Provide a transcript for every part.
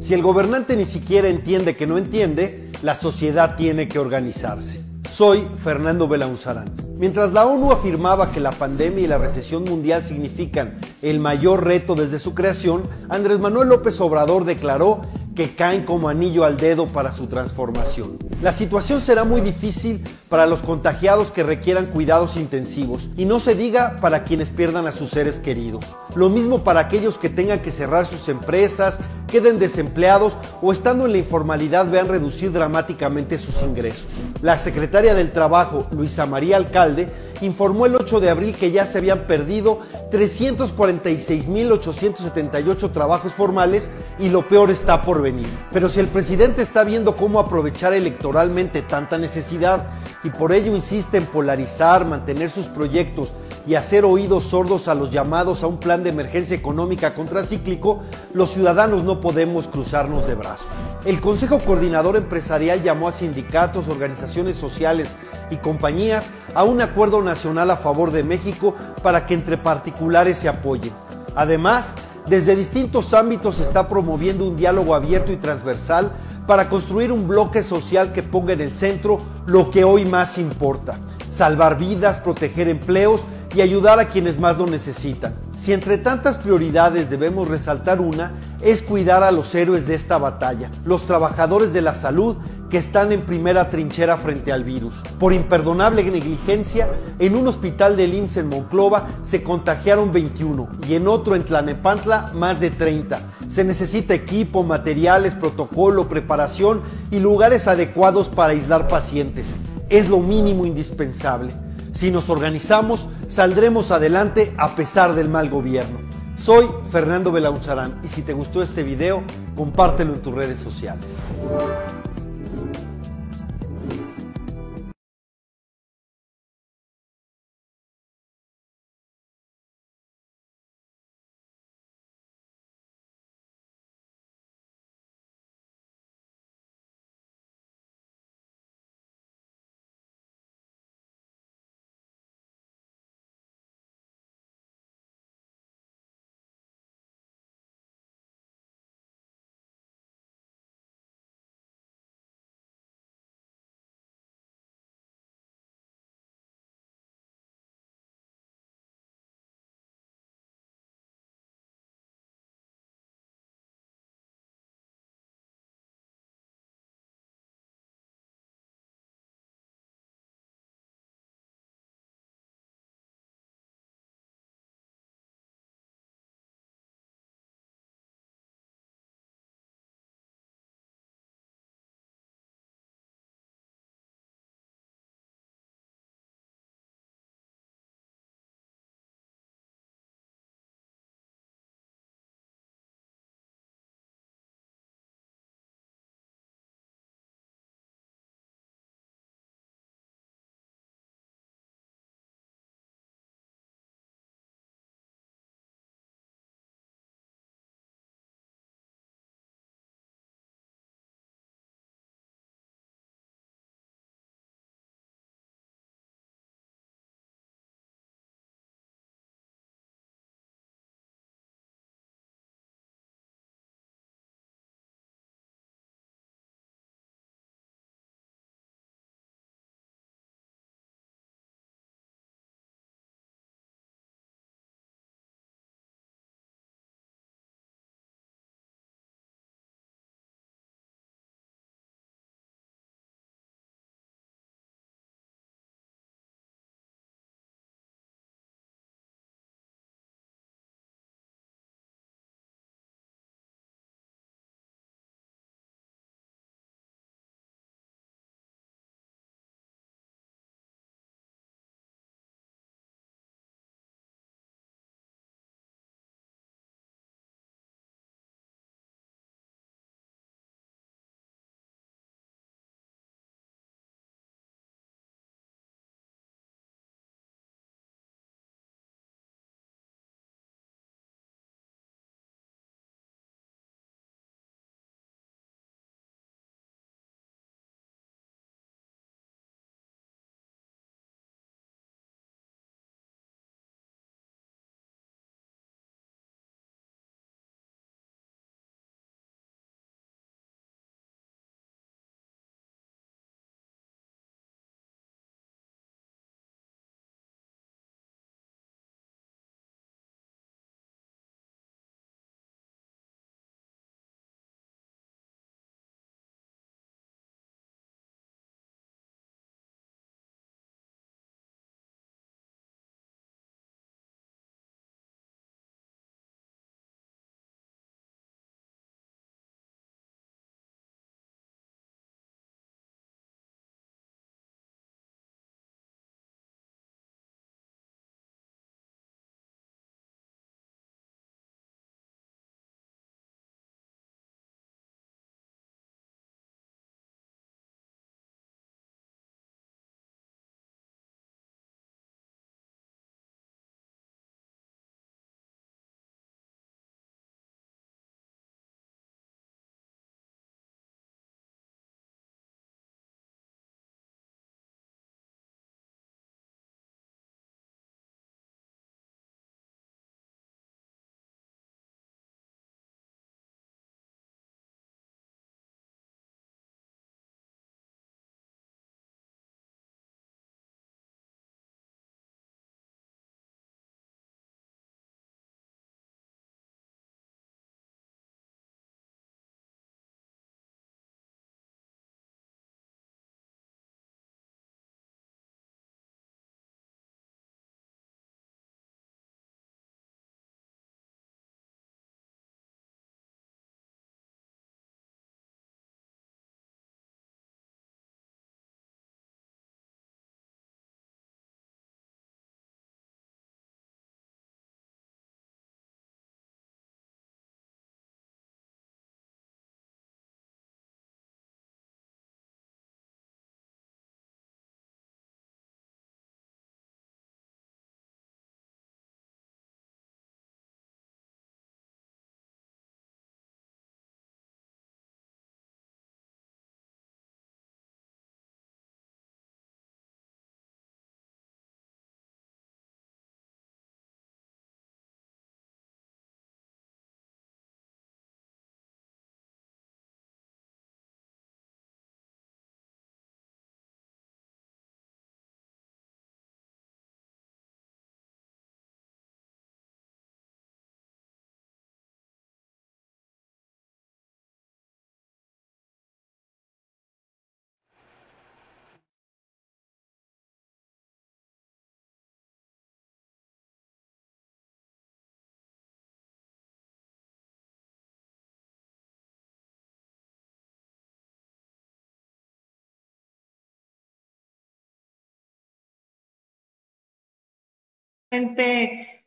Si el gobernante ni siquiera entiende que no entiende, la sociedad tiene que organizarse. Soy Fernando Belaunzarán. Mientras la ONU afirmaba que la pandemia y la recesión mundial significan el mayor reto desde su creación, Andrés Manuel López Obrador declaró que caen como anillo al dedo para su transformación. La situación será muy difícil para los contagiados que requieran cuidados intensivos y no se diga para quienes pierdan a sus seres queridos. Lo mismo para aquellos que tengan que cerrar sus empresas, queden desempleados o estando en la informalidad vean reducir dramáticamente sus ingresos. La secretaria del Trabajo, Luisa María Alcalde, informó el 8 de abril que ya se habían perdido 346.878 trabajos formales y lo peor está por venir. Pero si el presidente está viendo cómo aprovechar electoralmente tanta necesidad y por ello insiste en polarizar, mantener sus proyectos y hacer oídos sordos a los llamados a un plan de emergencia económica contracíclico, los ciudadanos no podemos cruzarnos de brazos. El Consejo Coordinador Empresarial llamó a sindicatos, organizaciones sociales y compañías a un acuerdo nacional a favor de México para que entre particulares se apoyen. Además, desde distintos ámbitos se está promoviendo un diálogo abierto y transversal para construir un bloque social que ponga en el centro lo que hoy más importa, salvar vidas, proteger empleos y ayudar a quienes más lo necesitan. Si entre tantas prioridades debemos resaltar una, es cuidar a los héroes de esta batalla, los trabajadores de la salud que están en primera trinchera frente al virus. Por imperdonable negligencia, en un hospital del IMSS en Monclova se contagiaron 21 y en otro en Tlanepantla más de 30. Se necesita equipo, materiales, protocolo, preparación y lugares adecuados para aislar pacientes. Es lo mínimo indispensable. Si nos organizamos, saldremos adelante a pesar del mal gobierno. Soy Fernando Belauzarán y si te gustó este video, compártelo en tus redes sociales.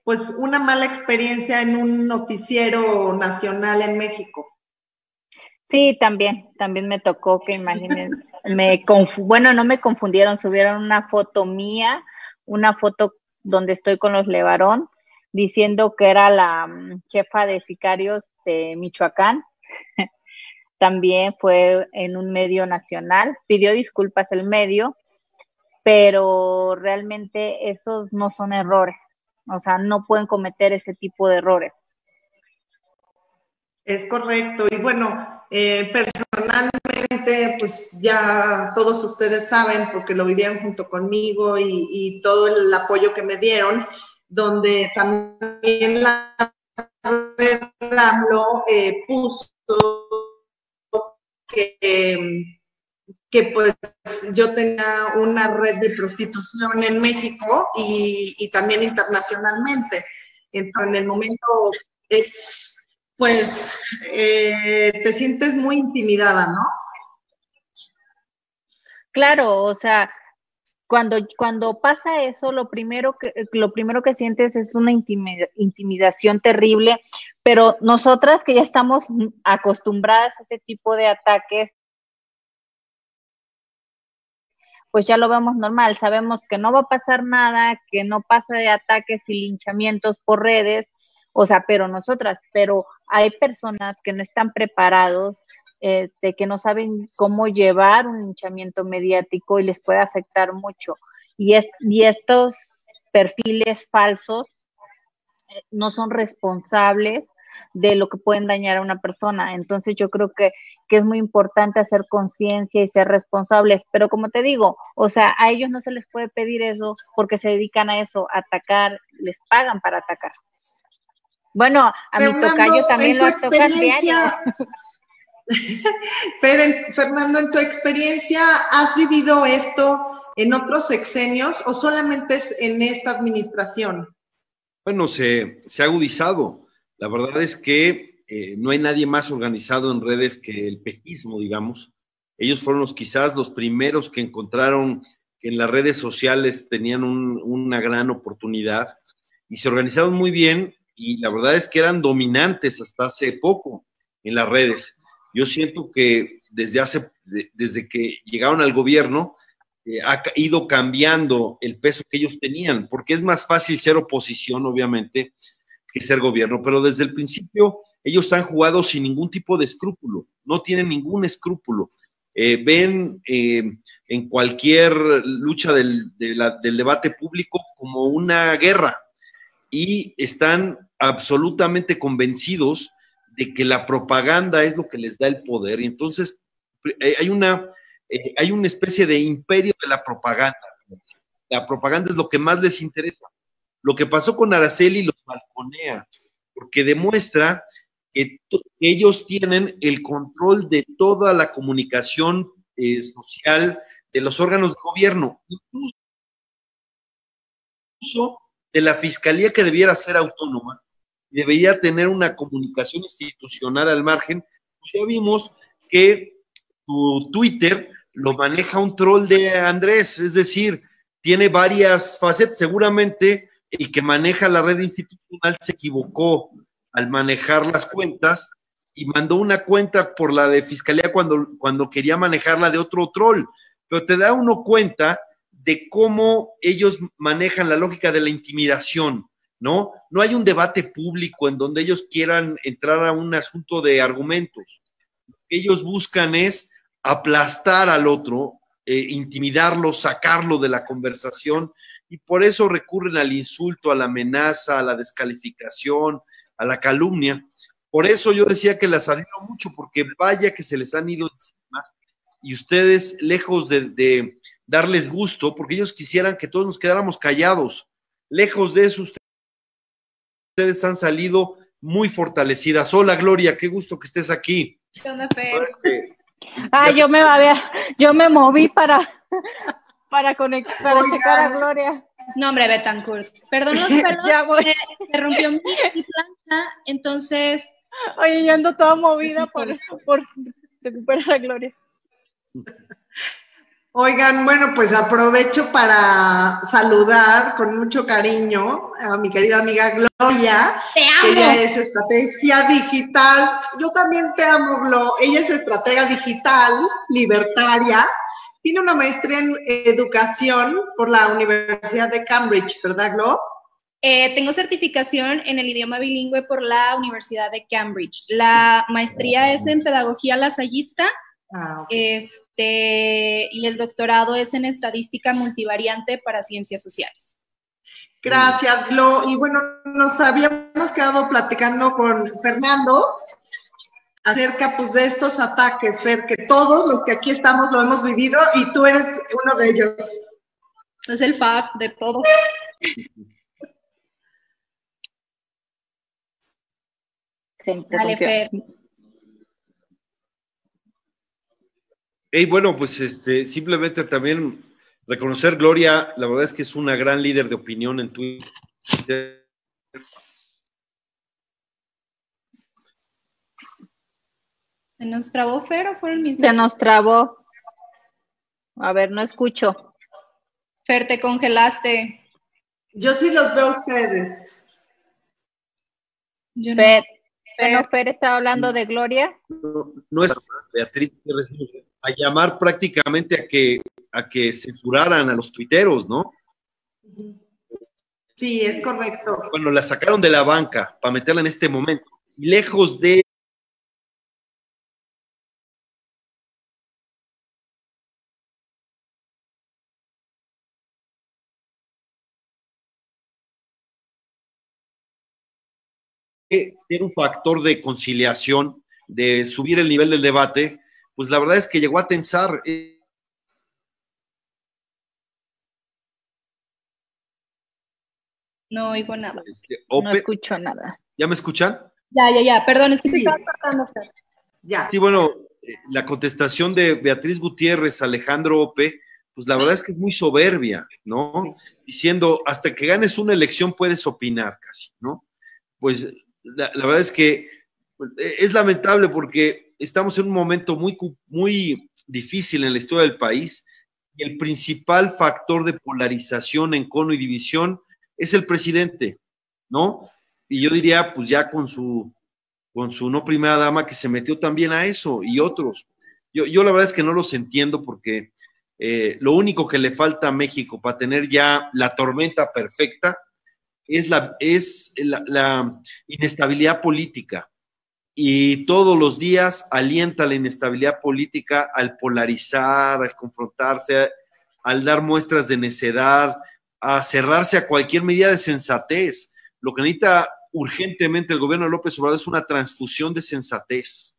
Pues una mala experiencia en un noticiero nacional en México. Sí, también, también me tocó que imagínense, me bueno, no me confundieron, subieron una foto mía, una foto donde estoy con los Levarón, diciendo que era la mm, jefa de sicarios de Michoacán. también fue en un medio nacional, pidió disculpas el medio, pero realmente esos no son errores, o sea, no pueden cometer ese tipo de errores. Es correcto. Y bueno, eh, personalmente, pues ya todos ustedes saben, porque lo vivieron junto conmigo y, todo el apoyo que me dieron, donde también la red eh, puso que, que pues yo tenía una red de prostitución en México y, y también internacionalmente. En el momento es pues eh, te sientes muy intimidada, ¿no? Claro, o sea, cuando, cuando pasa eso, lo primero que, lo primero que sientes es una intimidación terrible, pero nosotras que ya estamos acostumbradas a ese tipo de ataques, pues ya lo vemos normal, sabemos que no va a pasar nada, que no pasa de ataques y linchamientos por redes, o sea, pero nosotras, pero hay personas que no están preparados, este, que no saben cómo llevar un hinchamiento mediático y les puede afectar mucho. Y, es, y estos perfiles falsos eh, no son responsables de lo que pueden dañar a una persona. Entonces yo creo que, que es muy importante hacer conciencia y ser responsables. Pero como te digo, o sea, a ellos no se les puede pedir eso porque se dedican a eso, a atacar, les pagan para atacar. Bueno, a mi tocayo también lo toca diario. Fernando, en tu experiencia, ¿has vivido esto en otros sexenios o solamente es en esta administración? Bueno, se, se ha agudizado. La verdad es que eh, no hay nadie más organizado en redes que el pejismo, digamos. Ellos fueron los quizás los primeros que encontraron que en las redes sociales tenían una gran oportunidad y se organizaron muy bien y la verdad es que eran dominantes hasta hace poco en las redes. Yo siento que desde hace, desde que llegaron al gobierno, eh, ha ido cambiando el peso que ellos tenían, porque es más fácil ser oposición, obviamente, que ser gobierno, pero desde el principio ellos han jugado sin ningún tipo de escrúpulo, no tienen ningún escrúpulo. Eh, ven eh, en cualquier lucha del, debate público como una guerra y están absolutamente convencidos de que la propaganda es lo que les da el poder. Y entonces eh, hay una, eh, hay una especie de imperio de la propaganda. La propaganda es lo que más les interesa. Lo que pasó con Araceli los balconea, porque demuestra que ellos tienen el control de toda la comunicación eh, social de los órganos de gobierno, incluso de la fiscalía que debiera ser autónoma, debería tener una comunicación institucional al margen, pues ya vimos que tu Twitter lo maneja un troll de Andrés, es decir, tiene varias facetas. Seguramente el que maneja la red institucional se equivocó al manejar las cuentas y mandó una cuenta por la de fiscalía cuando, cuando quería manejarla de otro troll. Pero te da uno cuenta de cómo ellos manejan la lógica de la intimidación. ¿no? No hay un debate público en donde ellos quieran entrar a un asunto de argumentos. Lo que ellos buscan es aplastar al otro, eh, intimidarlo, sacarlo de la conversación y por eso recurren al insulto, a la amenaza, a la descalificación, a la calumnia. Por eso yo decía que las admiro mucho, porque vaya que se les han ido encima y ustedes, lejos de, de darles gusto, porque ellos quisieran que todos nos quedáramos callados, lejos de eso, ustedes han salido muy fortalecidas. Hola Gloria, qué gusto que estés aquí. Este, ah, yo me, yo me moví para, para conectar, para checar a Gloria. No, hombre, Betancourt. Perdón los pelos, ya voy. se rompió mi, plancha, entonces... Oye, yo ando toda movida por, por recuperar a Gloria. Oigan, bueno, pues aprovecho para saludar con mucho cariño a mi querida amiga Gloria. Te amo. que Ella es estrategia digital. Yo también te amo, Glo. Ella es estratega digital, libertaria. Tiene una maestría en educación por la Universidad de Cambridge, ¿verdad, Glo? Eh, tengo certificación en el idioma bilingüe por la Universidad de Cambridge. La maestría es en pedagogía lasallista Ah, este, y el doctorado es en estadística multivariante para ciencias sociales. Gracias, Glo. Y bueno, nos habíamos quedado platicando con Fernando acerca pues de estos ataques, Fer, que todos los que aquí estamos lo hemos vivido y tú eres uno de ellos. Es el FAB de todo. Se Dale. Fer. Y bueno, pues este, simplemente también reconocer Gloria, la verdad es que es una gran líder de opinión en Twitter. ¿Se nos trabó Fer o fue el mismo? Se nos trabó. A ver, no escucho. Fer, te congelaste. Yo sí los veo a ustedes. Yo no. Fer, Fer. bueno, Fer estaba hablando de Gloria. No, no es Beatriz a llamar prácticamente a que, a que censuraran a los tuiteros, ¿no? Sí, es correcto. Bueno, la sacaron de la banca para meterla en este momento. Lejos de ser un factor de conciliación, de subir el nivel del debate, pues la verdad es que llegó a tensar. eh, No oigo nada. este, No escucho nada. ¿Ya me escuchan? Ya, ya, ya. Perdón, es que Sí. estaba Fer. Ya. Sí, bueno, eh, la contestación de Beatriz Gutiérrez, Alejandro Ope, pues la verdad es que es muy soberbia, ¿no? Diciendo, hasta que ganes una elección puedes opinar casi, ¿no? Pues la, verdad es que pues, eh, es lamentable porque estamos en un momento muy, muy difícil en la historia del país y el principal factor de polarización, encono y división es el presidente, ¿no? Y yo diría, pues ya con su con su no primera dama que se metió también a eso y otros. Yo, yo la verdad es que no los entiendo porque eh, lo único que le falta a México para tener ya la tormenta perfecta es la, es la, inestabilidad política. Y todos los días alienta la inestabilidad política al polarizar, al confrontarse, al dar muestras de necedad, a cerrarse a cualquier medida de sensatez. Lo que necesita urgentemente el gobierno de López Obrador es una transfusión de sensatez.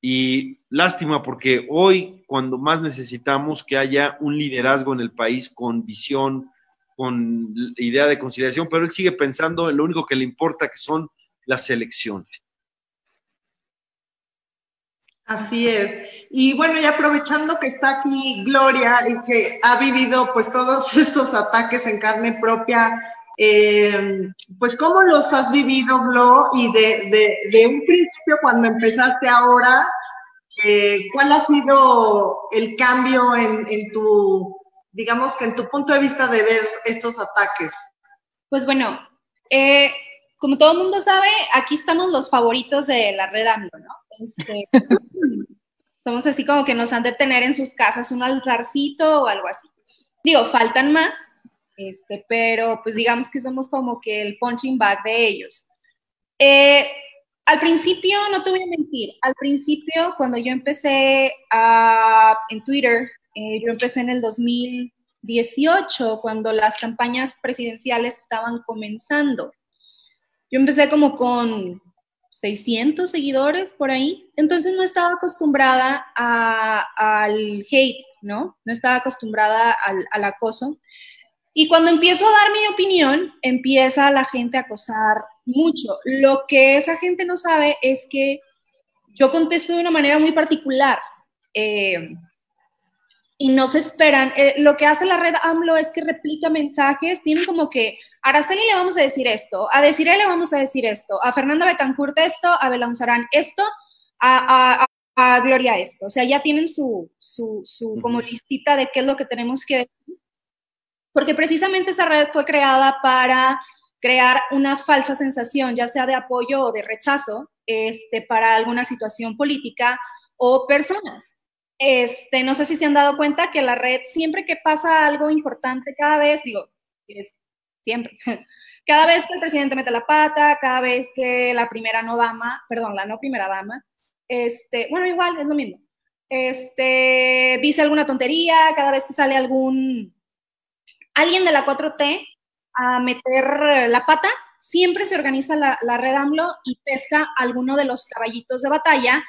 Y lástima porque hoy, cuando más necesitamos que haya un liderazgo en el país con visión, con idea de conciliación, pero él sigue pensando en lo único que le importa, que son las elecciones. Así es. Y bueno, y aprovechando que está aquí Gloria y que ha vivido pues todos estos ataques en carne propia, eh, pues cómo los has vivido, Glo, y de, un principio cuando empezaste ahora, eh, ¿cuál ha sido el cambio en tu, digamos que en tu punto de vista de ver estos ataques? Pues bueno, eh, como todo el mundo sabe, aquí estamos los favoritos de la red AMLO, ¿no? Este, somos así como que nos han de tener en sus casas un altarcito o algo así. Digo, faltan más, este, pero pues digamos que somos como que el punching bag de ellos. Eh, al principio, no te voy a mentir, al principio cuando yo empecé a, en Twitter, eh, yo empecé en el 2018, cuando las campañas presidenciales estaban comenzando. Yo empecé como con 600 seguidores por ahí, entonces no estaba acostumbrada a, al hate, ¿no? No estaba acostumbrada al, acoso. Y cuando empiezo a dar mi opinión, empieza la gente a acosar mucho. Lo que esa gente no sabe es que yo contesto de una manera muy particular. Eh, y no se esperan. Eh, lo que hace la red AMLO es que replica mensajes, tienen como que a Araceli le vamos a decir esto, a Desiree le vamos a decir esto, a Fernanda Betancourt esto, a Belanzarán esto, a, a, a Gloria esto. O sea, ya tienen su, su, su como listita de qué es lo que tenemos que decir. Porque precisamente esa red fue creada para crear una falsa sensación, ya sea de apoyo o de rechazo, este, para alguna situación política o personas. Este, no sé si se han dado cuenta que la red, siempre que pasa algo importante, cada vez, digo, es siempre, cada vez que el presidente mete la pata, cada vez que la primera no dama, perdón, la no primera dama, este, bueno, igual, es lo mismo. Este, dice alguna tontería, cada vez que sale algún, alguien de la 4T a meter la pata, siempre se organiza la, la red AMLO y pesca alguno de los caballitos de batalla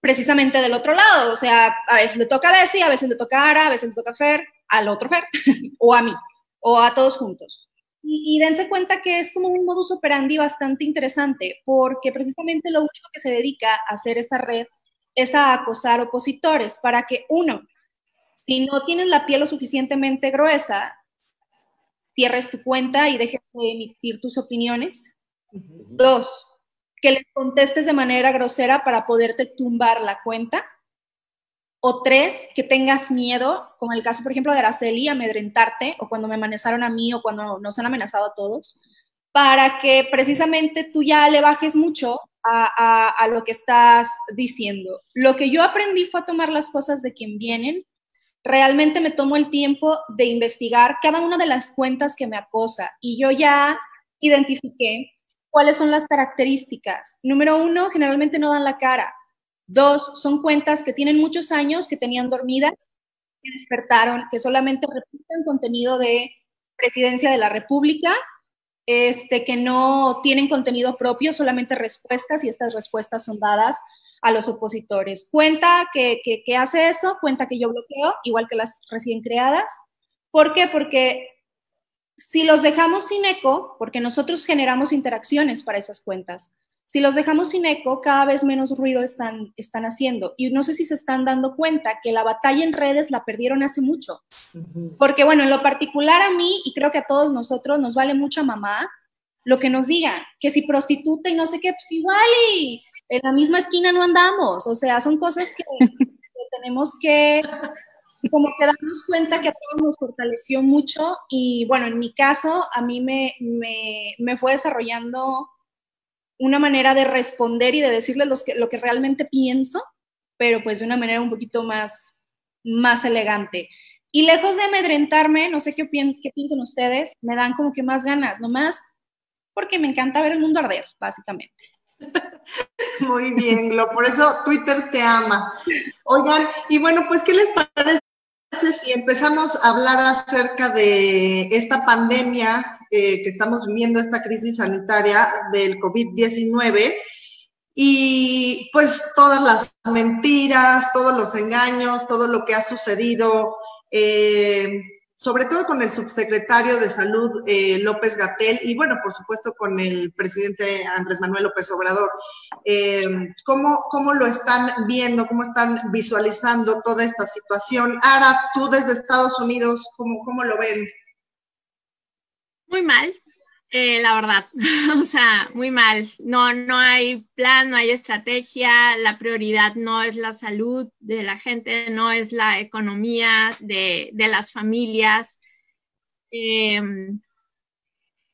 precisamente del otro lado. O sea, a veces le toca a Desi, a veces le toca a Ara, a veces le toca a Fer, al otro Fer, o a mí, o a todos juntos. Y, dense cuenta que es como un modus operandi bastante interesante, porque precisamente lo único que se dedica a hacer esa red es a acosar opositores para que, uno, si no tienes la piel lo suficientemente gruesa, cierres tu cuenta y dejes de emitir tus opiniones. Dos, que les contestes de manera grosera para poderte tumbar la cuenta. O tres, que tengas miedo, como el caso, por ejemplo, de Araceli, amedrentarte, o cuando me amenazaron a mí, o cuando nos han amenazado a todos, para que precisamente tú ya le bajes mucho a, a, lo que estás diciendo. Lo que yo aprendí fue a tomar las cosas de quien vienen. Realmente me tomo el tiempo de investigar cada una de las cuentas que me acosa y yo ya identifiqué cuáles son las características. Número uno, generalmente no dan la cara. Dos, son cuentas que tienen muchos años, que tenían dormidas, que despertaron, que solamente repiten contenido de presidencia de la República, este, que no tienen contenido propio, solamente respuestas y estas respuestas son dadas a los opositores. Cuenta que, que, hace eso, cuenta que yo bloqueo, igual que las recién creadas. ¿Por qué? Porque si los dejamos sin eco, porque nosotros generamos interacciones para esas cuentas, si los dejamos sin eco, cada vez menos ruido están, están haciendo. Y no sé si se están dando cuenta que la batalla en redes la perdieron hace mucho. Porque bueno, en lo particular a mí, y creo que a todos nosotros, nos vale mucho a mamá lo que nos digan, que si prostituta y no sé qué, pues igual y en la misma esquina no andamos. O sea, son cosas que, tenemos que como que darnos cuenta que a todos nos fortaleció mucho y bueno, en mi caso, a mí me, me, me fue desarrollando una manera de responder y de decirles lo que realmente pienso, pero pues de una manera un poquito más, más elegante. Y lejos de amedrentarme, no sé qué, qué piensan ustedes, me dan como que más ganas, nomás porque me encanta ver el mundo arder, básicamente. Muy bien, Glo, por eso Twitter te ama. Oigan, y bueno, pues, ¿qué les parece si empezamos a hablar acerca de esta pandemia eh, que estamos viviendo esta crisis sanitaria del COVID-19 y pues todas las mentiras, todos los engaños, todo lo que ha sucedido, eh, sobre todo con el subsecretario de Salud eh, López Gatel y bueno, por supuesto con el presidente Andrés Manuel López Obrador. ¿cómo, ¿Cómo lo están viendo? ¿Cómo están visualizando toda esta situación? Ara, tú desde Estados Unidos, ¿cómo, cómo lo ven? Muy mal, eh, la verdad. o sea, muy mal. No, no hay plan, no hay estrategia. La prioridad no es la salud de la gente, no es la economía de, las familias. Em,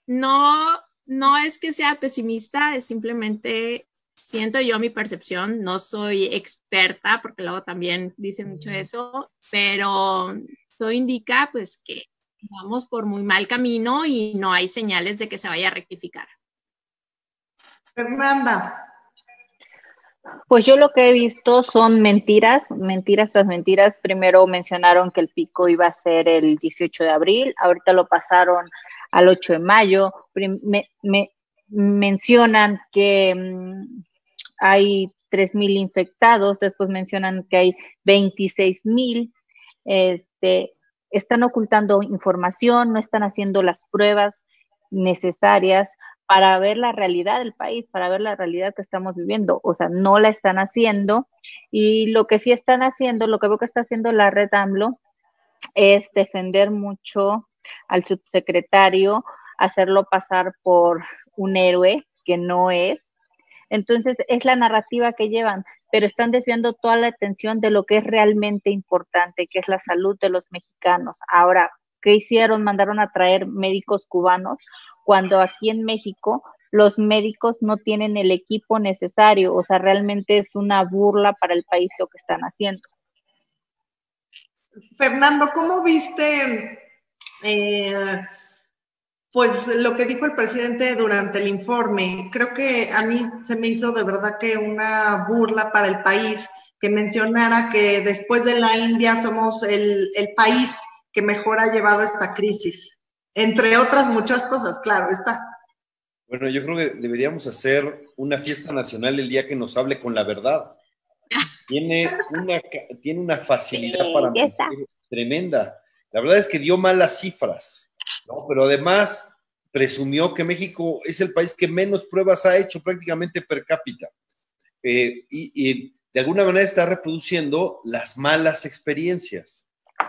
no, no es que sea pesimista, es simplemente siento yo mi percepción. No soy experta, porque luego también dice mucho eso, pero todo indica pues que vamos por muy mal camino y no hay señales de que se vaya a rectificar. Fernanda. Pues yo lo que he visto son mentiras, mentiras tras mentiras. Primero mencionaron que el pico iba a ser el 18 de abril, ahorita lo pasaron al 8 de mayo. Me, mencionan que mm, hay 3.000 infectados, después mencionan que hay 26.000. Este, están ocultando información, no están haciendo las pruebas necesarias para ver la realidad del país, para ver la realidad que estamos viviendo. O sea, no la están haciendo. Y lo que sí están haciendo, lo que veo que está haciendo la red AMLO, es defender mucho al subsecretario, hacerlo pasar por un héroe que no es, Entonces es la narrativa que llevan, pero están desviando toda la atención de lo que es realmente importante, que es la salud de los mexicanos. Ahora, ¿qué hicieron? Mandaron a traer médicos cubanos cuando aquí en México los médicos no tienen el equipo necesario, o sea, realmente es una burla para el país lo que están haciendo. Fernando, ¿cómo viste eh, pues lo que dijo el presidente durante el informe? Creo que a mí se me hizo de verdad que una burla para el país que mencionara que después de la India somos el, el país que mejor ha llevado esta crisis, entre otras muchas cosas, claro, está. Bueno, yo creo que deberíamos hacer una fiesta nacional el día que nos hable con la verdad. Tiene una, tiene una facilidad para mentir tremenda. La verdad es que dio malas cifras, ¿no? Pero además presumió que México es el país que menos pruebas ha hecho prácticamente per cápita. Eh, y, de alguna manera está reproduciendo las malas experiencias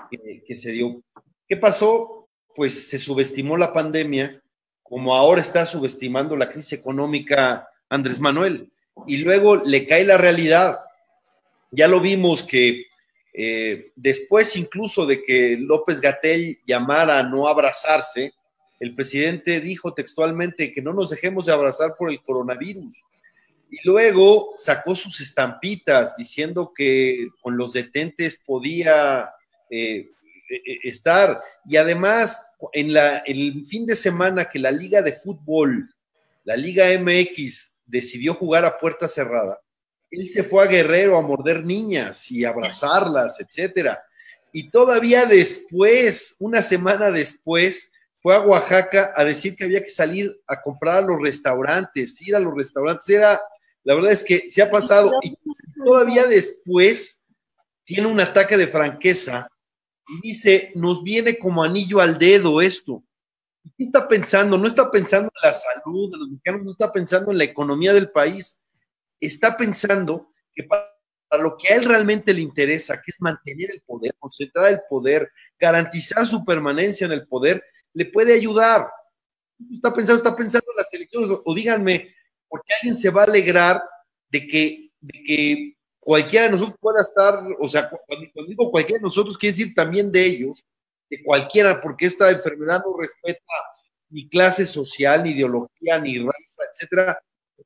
que, que se dio. ¿Qué pasó? Pues se subestimó la pandemia como ahora está subestimando la crisis económica Andrés Manuel. Y luego le cae la realidad. Ya lo vimos que eh, después incluso de que López Gatell llamara a no abrazarse, el presidente dijo textualmente que no nos dejemos de abrazar por el coronavirus. Y luego sacó sus estampitas diciendo que con los detentes podía eh, eh, estar. Y además, en la, el fin de semana que la Liga de Fútbol, la Liga MX, decidió jugar a puerta cerrada, él se fue a Guerrero a morder niñas y abrazarlas, etcétera. Y todavía después, una semana después, fue a Oaxaca a decir que había que salir a comprar a los restaurantes, ir a los restaurantes. Era, la verdad es que se ha pasado. Y todavía después tiene un ataque de franqueza y dice, nos viene como anillo al dedo esto. ¿Qué está pensando? No está pensando en la salud de los mexicanos, no está pensando en la economía del país, está pensando que para lo que a él realmente le interesa, que es mantener el poder, concentrar el poder, garantizar su permanencia en el poder, le puede ayudar. Está pensando, está pensando en las elecciones, o, díganme, ¿por qué alguien se va a alegrar de que, de que cualquiera de nosotros pueda estar, o sea, cuando, digo cualquiera de nosotros, quiere decir también de ellos, de cualquiera, porque esta enfermedad no respeta ni clase social, ni ideología, ni raza, etcétera,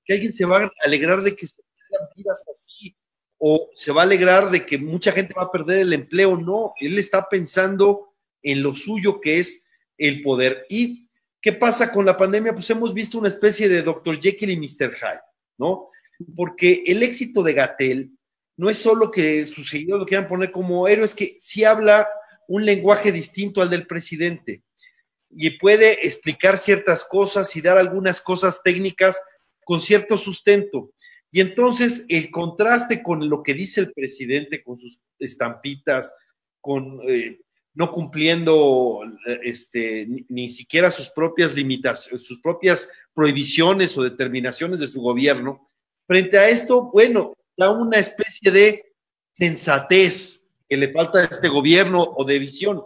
que alguien se va a alegrar de que se pierdan vidas así, o se va a alegrar de que mucha gente va a perder el empleo, no, él está pensando en lo suyo que es el poder. ¿Y qué pasa con la pandemia? Pues hemos visto una especie de Dr. Jekyll y Mr. Hyde, ¿no? Porque el éxito de Gatel no es solo que sus seguidores lo quieran poner como héroe, es que sí habla un lenguaje distinto al del presidente y puede explicar ciertas cosas y dar algunas cosas técnicas con cierto sustento. Y entonces el contraste con lo que dice el presidente, con sus estampitas, con eh, no cumpliendo este, ni, ni, siquiera sus propias limitaciones, sus propias prohibiciones o determinaciones de su gobierno, frente a esto, bueno, una especie de sensatez que le falta a este gobierno o de visión.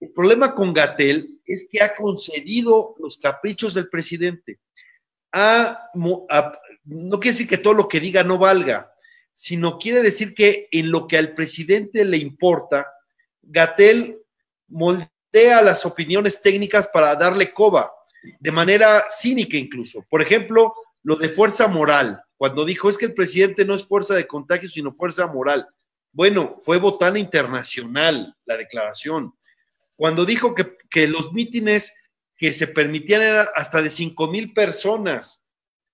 El problema con Gatel es que ha concedido los caprichos del presidente. No quiere decir que todo lo que diga no valga, sino quiere decir que en lo que al presidente le importa, Gatel moldea las opiniones técnicas para darle coba, de manera cínica incluso. Por ejemplo, lo de fuerza moral cuando dijo es que el presidente no es fuerza de contagio, sino fuerza moral. Bueno, fue botana internacional la declaración. Cuando dijo que, los mítines que se permitían eran hasta de 5 mil personas,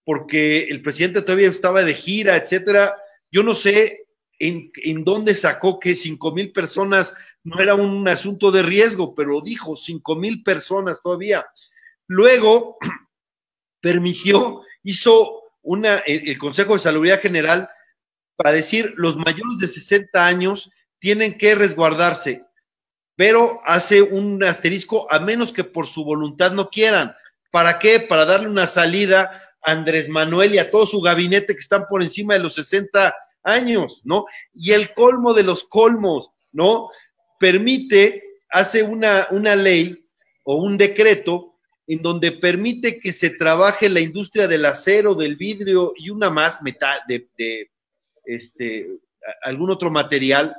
porque el presidente todavía estaba de gira, etcétera. Yo no sé en, en dónde sacó que 5 mil personas no era un asunto de riesgo, pero dijo 5 mil personas todavía. Luego permitió, hizo una, el Consejo de Salubridad General para decir los mayores de 60 años tienen que resguardarse, pero hace un asterisco a menos que por su voluntad no quieran. ¿Para qué? Para darle una salida a Andrés Manuel y a todo su gabinete que están por encima de los 60 años, ¿no? Y el colmo de los colmos, ¿no? Permite, hace una, una ley o un decreto en donde permite que se trabaje la industria del acero, del vidrio y una más metal, de, de este, algún otro material,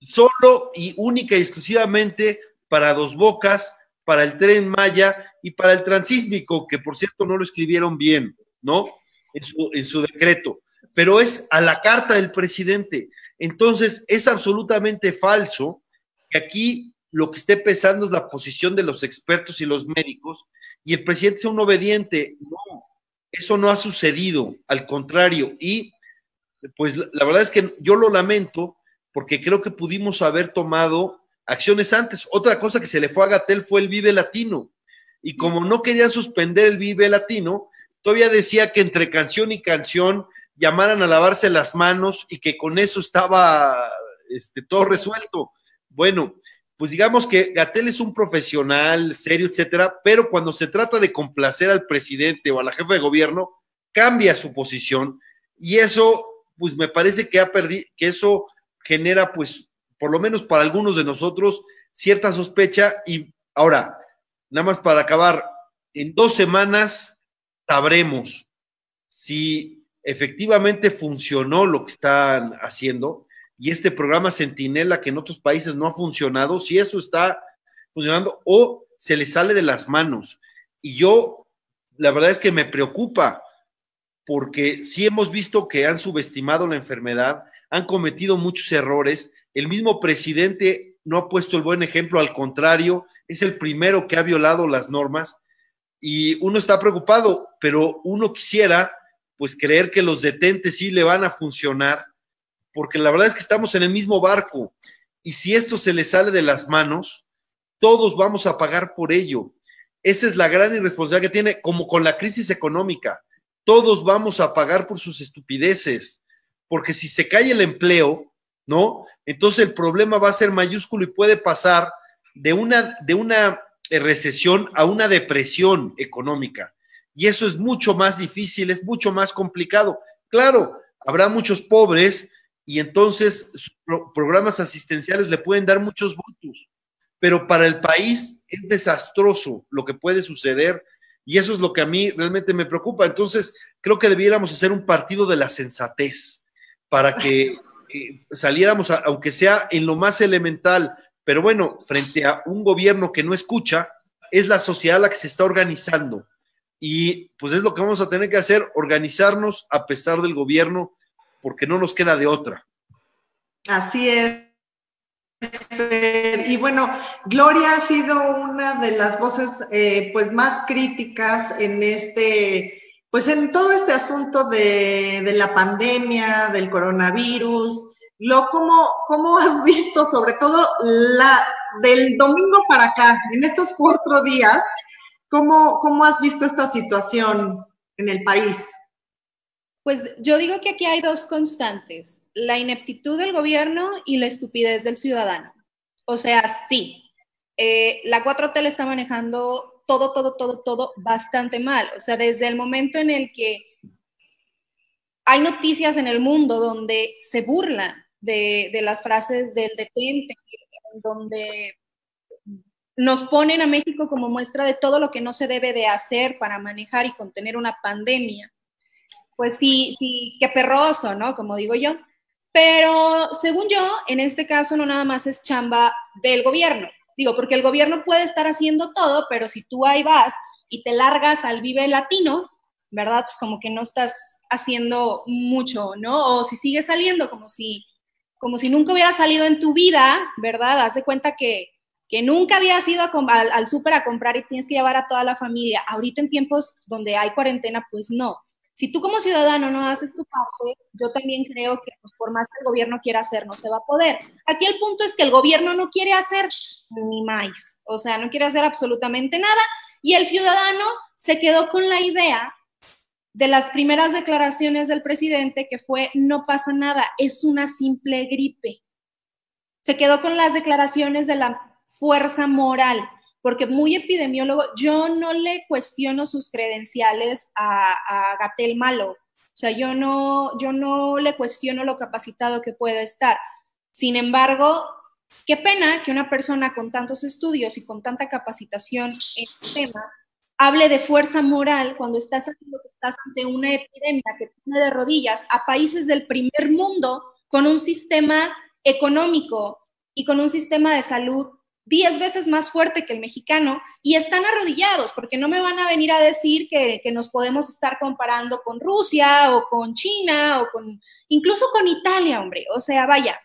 solo y única y exclusivamente para dos bocas, para el tren Maya y para el transísmico, que por cierto no lo escribieron bien, ¿no? En su, en su decreto, pero es a la carta del presidente. Entonces, es absolutamente falso que aquí lo que esté pesando es la posición de los expertos y los médicos y el presidente sea un obediente. No, eso no ha sucedido, al contrario. Y pues la verdad es que yo lo lamento porque creo que pudimos haber tomado acciones antes. Otra cosa que se le fue a Gatel fue el Vive Latino. Y como no quería suspender el Vive Latino, todavía decía que entre canción y canción llamaran a lavarse las manos y que con eso estaba este, todo resuelto. Bueno, pues digamos que Gatel es un profesional serio, etcétera, pero cuando se trata de complacer al presidente o a la jefa de gobierno, cambia su posición y eso, pues me parece que ha perdido, que eso genera, pues, por lo menos para algunos de nosotros, cierta sospecha y ahora, nada más para acabar, en dos semanas sabremos si efectivamente funcionó lo que están haciendo y este programa Centinela que en otros países no ha funcionado, si eso está funcionando o se le sale de las manos. Y yo, la verdad es que me preocupa porque sí hemos visto que han subestimado la enfermedad, han cometido muchos errores, el mismo presidente no ha puesto el buen ejemplo, al contrario, es el primero que ha violado las normas y uno está preocupado, pero uno quisiera pues creer que los detentes sí le van a funcionar porque la verdad es que estamos en el mismo barco y si esto se le sale de las manos, todos vamos a pagar por ello. Esa es la gran irresponsabilidad que tiene, como con la crisis económica. Todos vamos a pagar por sus estupideces, porque si se cae el empleo, ¿no? Entonces el problema va a ser mayúsculo y puede pasar de una, de una recesión a una depresión económica. Y eso es mucho más difícil, es mucho más complicado. Claro, habrá muchos pobres y entonces programas asistenciales le pueden dar muchos votos, pero para el país es desastroso lo que puede suceder y eso es lo que a mí realmente me preocupa. Entonces, creo que debiéramos hacer un partido de la sensatez para que eh, saliéramos, aunque sea en lo más elemental, pero bueno, frente a un gobierno que no escucha, es la sociedad la que se está organizando. Y pues es lo que vamos a tener que hacer, organizarnos a pesar del gobierno porque no nos queda de otra. Así es. Y bueno, Gloria ha sido una de las voces eh, pues más críticas en este, pues en todo este asunto de, la pandemia, del coronavirus. Lo, ¿cómo, ¿Cómo has visto, sobre todo la del domingo para acá, en estos cuatro días, cómo, cómo has visto esta situación en el país? Pues yo digo que aquí hay dos constantes, la ineptitud del gobierno y la estupidez del ciudadano. O sea, sí, eh, la 4T le está manejando todo, todo, todo, todo bastante mal. O sea, desde el momento en el que hay noticias en el mundo donde se burlan de, de las frases del detente, donde nos ponen a México como muestra de todo lo que no se debe de hacer para manejar y contener una pandemia pues sí, sí, qué perroso, ¿no? Como digo yo. Pero según yo, en este caso no nada más es chamba del gobierno. Digo, porque el gobierno puede estar haciendo todo, pero si tú ahí vas y te largas al Vive Latino, ¿verdad? Pues como que no estás haciendo mucho, ¿no? O si sigues saliendo como si, como si nunca hubiera salido en tu vida, ¿verdad? Haz de cuenta que, que nunca habías ido al, al súper a comprar y tienes que llevar a toda la familia. Ahorita en tiempos donde hay cuarentena, pues no si tú como ciudadano no haces tu parte, yo también creo que pues, por más que el gobierno quiera hacer, no se va a poder. Aquí el punto es que el gobierno no quiere hacer ni más, o sea, no quiere hacer absolutamente nada y el ciudadano se quedó con la idea de las primeras declaraciones del presidente que fue no pasa nada, es una simple gripe. Se quedó con las declaraciones de la fuerza moral porque muy epidemiólogo, yo no le cuestiono sus credenciales a, a Gatel Malo, o sea, yo no, yo no le cuestiono lo capacitado que puede estar. Sin embargo, qué pena que una persona con tantos estudios y con tanta capacitación en el tema hable de fuerza moral cuando estás estás ante una epidemia que tiene de rodillas a países del primer mundo con un sistema económico y con un sistema de salud diez veces más fuerte que el mexicano y están arrodillados, porque no me van a venir a decir que, que, nos podemos estar comparando con Rusia o con China o con incluso con Italia, hombre. O sea, vaya,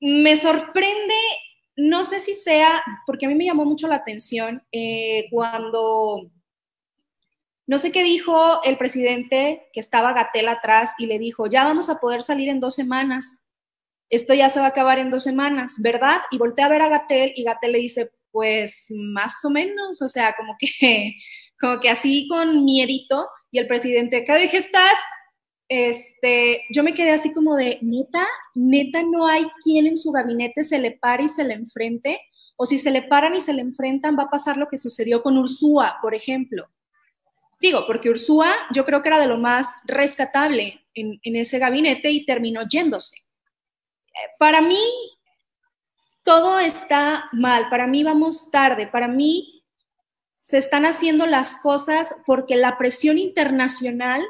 me sorprende no sé si sea, porque a mí me llamó mucho la atención eh, cuando, no sé qué dijo el presidente que estaba Gatel atrás y le dijo, ya vamos a poder salir en dos semanas, esto ya se va a acabar en dos semanas, ¿verdad? Y volteé a ver a Gatel y Gatel le dice, pues más o menos, o sea, como que, como que así con miedito y el presidente, ¿qué dije estás? este, yo me quedé así como de, neta, neta, no hay quien en su gabinete se le pare y se le enfrente, o si se le paran y se le enfrentan, va a pasar lo que sucedió con Ursúa, por ejemplo. Digo, porque Ursúa yo creo que era de lo más rescatable en ese gabinete y terminó yéndose. Para mí, todo está mal, para mí vamos tarde, para mí se están haciendo las cosas porque la presión internacional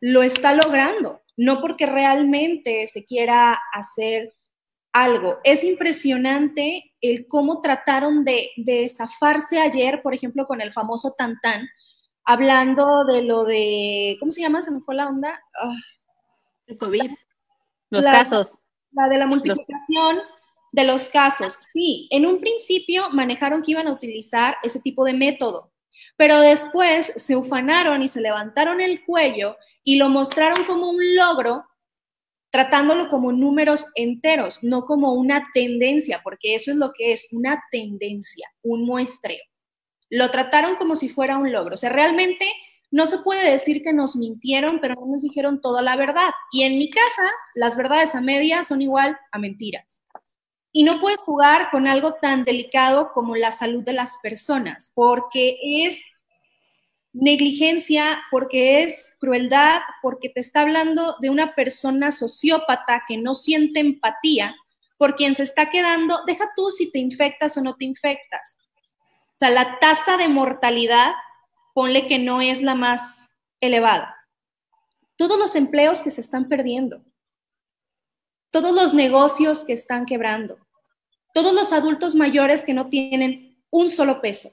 lo está logrando, no porque realmente se quiera hacer algo. Es impresionante el cómo trataron de, de zafarse ayer, por ejemplo, con el famoso Tantán, hablando de lo de, ¿cómo se llama? Se me fue la onda. Ah. El COVID. Los casos. La de la multiplicación de los casos. Sí, en un principio manejaron que iban a utilizar ese tipo de método, pero después se ufanaron y se levantaron el cuello y lo mostraron como un logro, tratándolo como números enteros, no como una tendencia, porque eso es lo que es, una tendencia, un muestreo. Lo trataron como si fuera un logro. O sea, realmente no se puede decir que nos mintieron, pero no nos dijeron toda la verdad. Y en mi casa, las verdades a media son igual a mentiras. Y no puedes jugar con algo tan delicado como la salud de las personas, porque es negligencia, porque es crueldad, porque te está hablando de una persona sociópata que no siente empatía por quien se está quedando, deja tú si te infectas o no te infectas. O sea, la tasa de mortalidad, ponle que no es la más elevada. Todos los empleos que se están perdiendo, todos los negocios que están quebrando, todos los adultos mayores que no tienen un solo peso,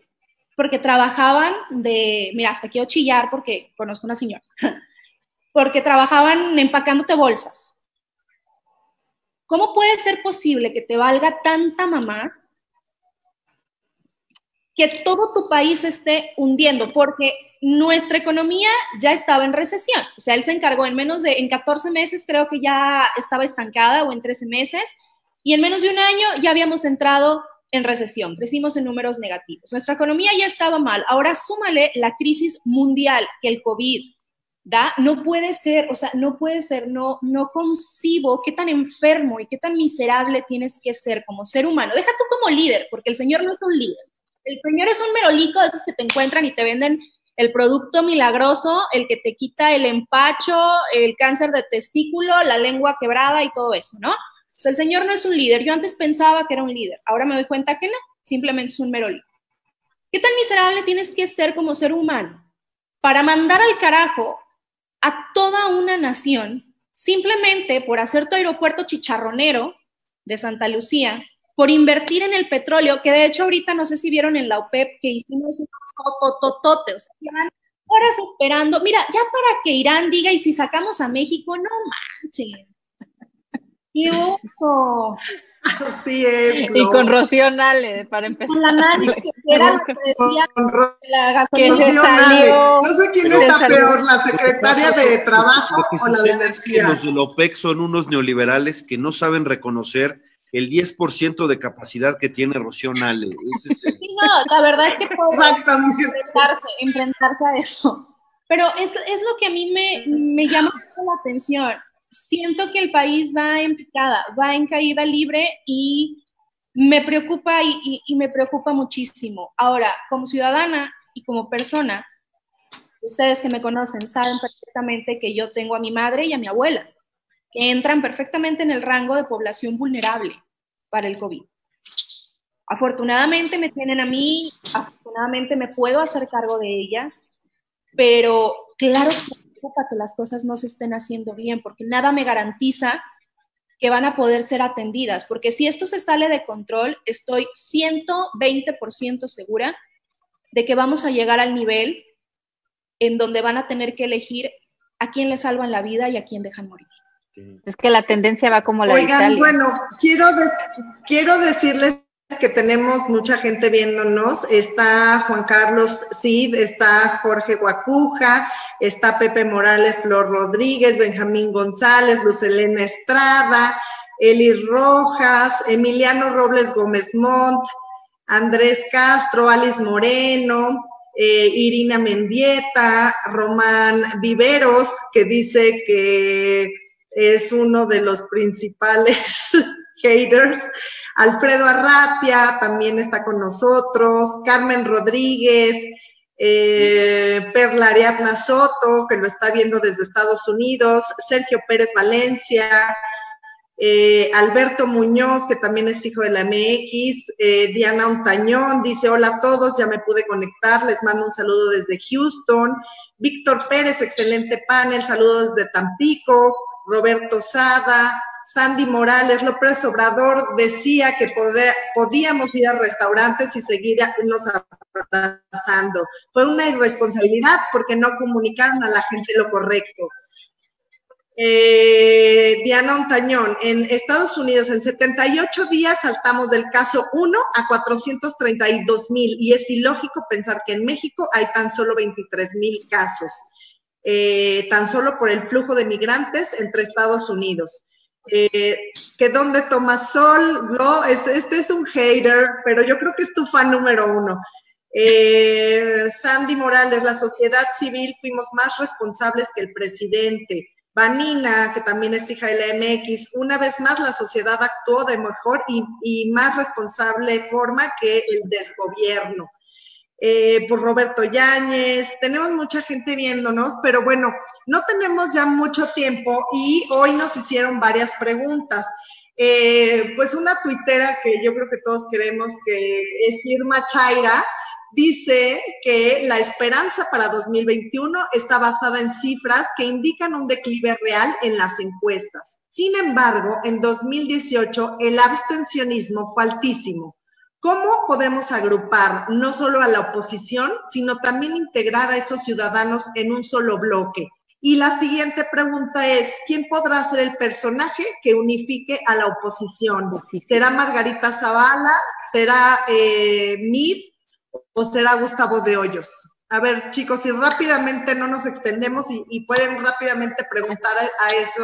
porque trabajaban de, mira, hasta quiero chillar porque conozco una señora, porque trabajaban empacándote bolsas. ¿Cómo puede ser posible que te valga tanta mamá que todo tu país esté hundiendo? Porque nuestra economía ya estaba en recesión. O sea, él se encargó en menos de, en 14 meses creo que ya estaba estancada o en 13 meses y en menos de un año ya habíamos entrado en recesión, crecimos en números negativos. Nuestra economía ya estaba mal. Ahora súmale la crisis mundial que el COVID da. No puede ser, o sea, no puede ser, no, no concibo qué tan enfermo y qué tan miserable tienes que ser como ser humano. Deja tú como líder, porque el Señor no es un líder. El Señor es un merolico de esos que te encuentran y te venden el producto milagroso, el que te quita el empacho, el cáncer de testículo, la lengua quebrada y todo eso, ¿no? el Señor no es un líder. Yo antes pensaba que era un líder. Ahora me doy cuenta que no. Simplemente es un mero líder. ¿Qué tan miserable tienes que ser como ser humano para mandar al carajo a toda una nación simplemente por hacer tu aeropuerto chicharronero de Santa Lucía, por invertir en el petróleo, que de hecho ahorita no sé si vieron en la OPEP que hicimos un fotototote, o sea, llevan horas esperando. Mira, ya para que Irán diga, y si sacamos a México, no manches. ¡Qué ojo! Así es. Y con Rocío Nale, para empezar. Con la Nale, que era la que decía la gasolina. No sé quién está peor, la secretaria de Trabajo o la de Energía. Los de OPEC son unos neoliberales que no saben reconocer el 10% de capacidad que tiene Rocío Nale. Ese es el... Sí, no, la verdad es que puede enfrentarse, enfrentarse a eso. Pero es, es lo que a mí me, me llama la atención siento que el país va en picada, va en caída libre y me preocupa y, me preocupa muchísimo. Ahora, como ciudadana y como persona, ustedes que me conocen saben perfectamente que yo tengo a mi madre y a mi abuela, que entran perfectamente en el rango de población vulnerable para el COVID. Afortunadamente me tienen a mí, afortunadamente me puedo hacer cargo de ellas, pero claro que me preocupa que las cosas no se estén haciendo bien, porque nada me garantiza que van a poder ser atendidas, porque si esto se sale de control, estoy 120% segura de que vamos a llegar al nivel en donde van a tener que elegir a quién le salvan la vida y a quién dejan morir. Es que la tendencia va como la Oigan, bueno, quiero, quiero decirles que tenemos mucha gente viéndonos. Está Juan Carlos Cid, está Jorge Guacuja, está Pepe Morales, Flor Rodríguez, Benjamín González, Luz Elena Estrada, Eli Rojas, Emiliano Robles Gómez Montt, Andrés Castro, Alice Moreno, eh, Irina Mendieta, Román Viveros, que dice que es uno de los principales haters. Alfredo Arratia también está con nosotros, Carmen Rodríguez, eh, Perla Ariadna Soto, que lo está viendo desde Estados Unidos, Sergio Pérez Valencia, eh, Alberto Muñoz, que también es hijo de la MX, eh, Diana Ontañón, dice hola a todos, ya me pude conectar, les mando un saludo desde Houston, Víctor Pérez, excelente panel, saludos desde Tampico, Roberto Sada, Sandy Morales, López Obrador decía que podíamos ir a restaurantes y seguirnos abrazando. Fue una irresponsabilidad porque no comunicaron a la gente lo correcto. Eh, Diana Ontañón, en Estados Unidos en 78 días saltamos del caso 1 a 432 mil y es ilógico pensar que en México hay tan solo 23 mil casos, eh, tan solo por el flujo de migrantes entre Estados Unidos. Eh, que donde toma sol, no, este es un hater, pero yo creo que es tu fan número uno. Sandy Morales, la sociedad civil fuimos más responsables que el presidente. Vanina, que también es hija de la MX, una vez más la sociedad actuó de mejor y, más responsable forma que el desgobierno. Eh, por Roberto Yáñez, tenemos mucha gente viéndonos, pero bueno, no tenemos ya mucho tiempo y hoy nos hicieron varias preguntas. Eh, pues una tuitera que yo creo que todos queremos que es Irma Chaira, dice que la esperanza para 2021 está basada en cifras que indican un declive real en las encuestas. Sin embargo, en 2018 el abstencionismo fue altísimo. ¿Cómo podemos agrupar no solo a la oposición, sino también integrar a esos ciudadanos en un solo bloque? Y la siguiente pregunta es, ¿quién podrá ser el personaje que unifique a la oposición? ¿Será Margarita Zavala? ¿Será eh, Mid? o será Gustavo de Hoyos? A ver, chicos, si rápidamente no nos extendemos y, pueden rápidamente preguntar a, eso,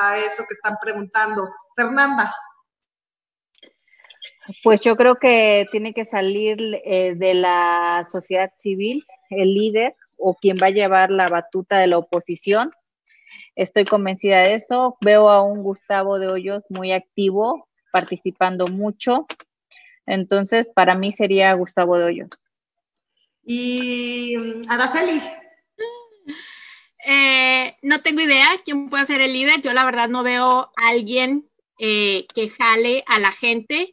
a, eso que están preguntando. Fernanda. Pues yo creo que tiene que salir eh, de la sociedad civil el líder o quien va a llevar la batuta de la oposición. Estoy convencida de eso. Veo a un Gustavo de Hoyos muy activo, participando mucho. Entonces, para mí sería Gustavo de Hoyos. Y mm, Araceli. Eh, no tengo idea quién puede ser el líder. Yo la verdad no veo a alguien eh, que jale a la gente.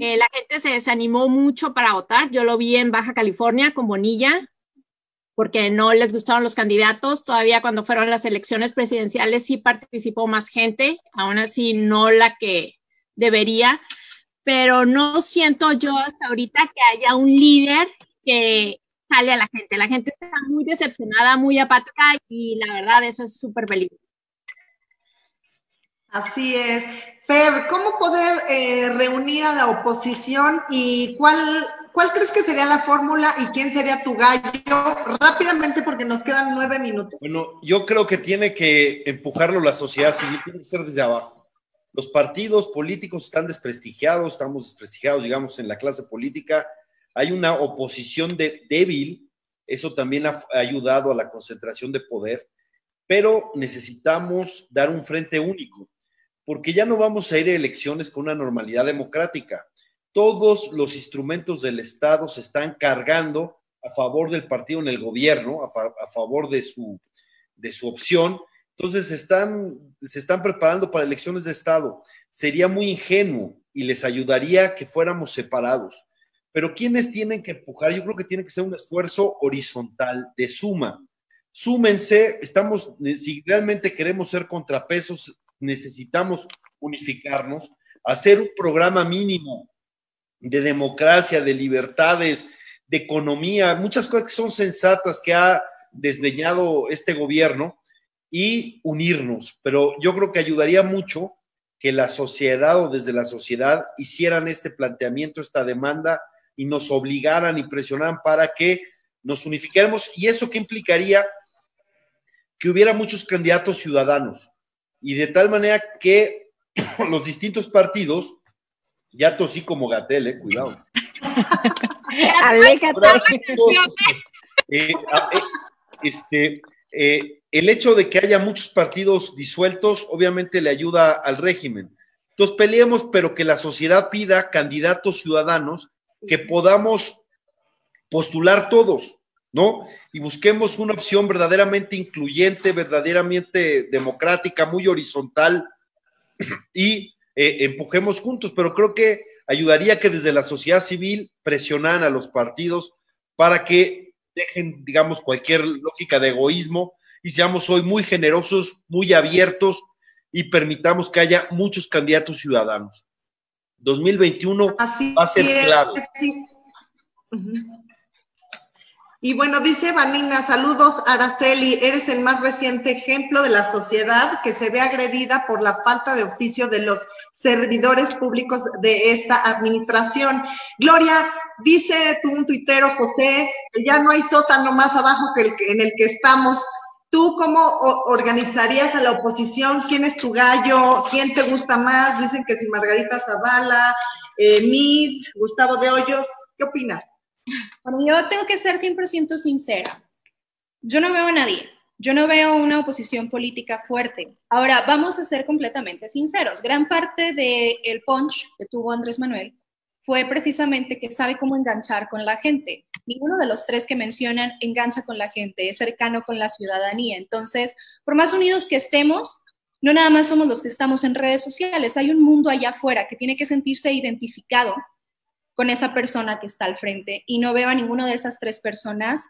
Eh, la gente se desanimó mucho para votar. Yo lo vi en Baja California con Bonilla, porque no les gustaron los candidatos. Todavía cuando fueron las elecciones presidenciales sí participó más gente, aún así no la que debería pero no siento yo hasta ahorita que haya un líder que sale a la gente. La gente está muy decepcionada, muy apática y la verdad eso es súper peligroso. Así es. Fer, ¿cómo poder eh, reunir a la oposición y cuál, cuál crees que sería la fórmula y quién sería tu gallo? Rápidamente porque nos quedan nueve minutos. Bueno, yo creo que tiene que empujarlo la sociedad civil, tiene que ser desde abajo los partidos políticos están desprestigiados, estamos desprestigiados, digamos, en la clase política. Hay una oposición de, débil, eso también ha ayudado a la concentración de poder, pero necesitamos dar un frente único, porque ya no vamos a ir a elecciones con una normalidad democrática. Todos los instrumentos del Estado se están cargando a favor del partido en el gobierno, a, favor de su, de su opción, entonces están, se están preparando para elecciones de Estado. Sería muy ingenuo y les ayudaría que fuéramos separados. Pero ¿quiénes tienen que empujar? Yo creo que tiene que ser un esfuerzo horizontal, de suma. Súmense, estamos, si realmente queremos ser contrapesos, necesitamos unificarnos, hacer un programa mínimo de democracia, de libertades, de economía, muchas cosas que son sensatas que ha desdeñado este gobierno y unirnos. Pero yo creo que ayudaría mucho que la sociedad o desde la sociedad hicieran este planteamiento, esta demanda y nos obligaran y presionaran para que nos unificáramos. ¿Y eso qué implicaría? Que hubiera muchos candidatos ciudadanos y de tal manera que los distintos partidos, ya tosí como Gatel, eh, cuidado. Eh, eh, este, eh, el hecho de que haya muchos partidos disueltos obviamente le ayuda al régimen. Entonces peleemos, pero que la sociedad pida candidatos ciudadanos que podamos postular todos, ¿no? Y busquemos una opción verdaderamente incluyente, verdaderamente democrática, muy horizontal y empujemos juntos. Pero creo que ayudaría que desde la sociedad civil presionaran a los partidos para que dejen, digamos, cualquier lógica de egoísmo y seamos hoy muy generosos, muy abiertos y permitamos que haya muchos candidatos ciudadanos. 2021 va a ser clave. Y bueno, dice Vanina, saludos Araceli, eres el más reciente ejemplo de la sociedad que se ve agredida por la falta de oficio de los servidores públicos de esta administración. Gloria, dice tú un tuitero, José, ya no hay sótano más abajo que el que, en el que estamos. ¿Tú cómo organizarías a la oposición? ¿Quién es tu gallo? ¿Quién te gusta más? Dicen que si Margarita Zavala, eh, Mid, Gustavo de Hoyos. ¿Qué opinas? Bueno, yo tengo que ser 100% sincera. Yo no veo a nadie. Yo no veo una oposición política fuerte. Ahora, vamos a ser completamente sinceros. Gran parte del punch que tuvo Andrés Manuel fue precisamente que sabe cómo enganchar con la gente. Ninguno de los tres que mencionan engancha con la gente, es cercano con la ciudadanía. Entonces, por más unidos que estemos, no nada más somos los que estamos en redes sociales, hay un mundo allá afuera que tiene que sentirse identificado con esa persona que está al frente y no veo a ninguna de esas tres personas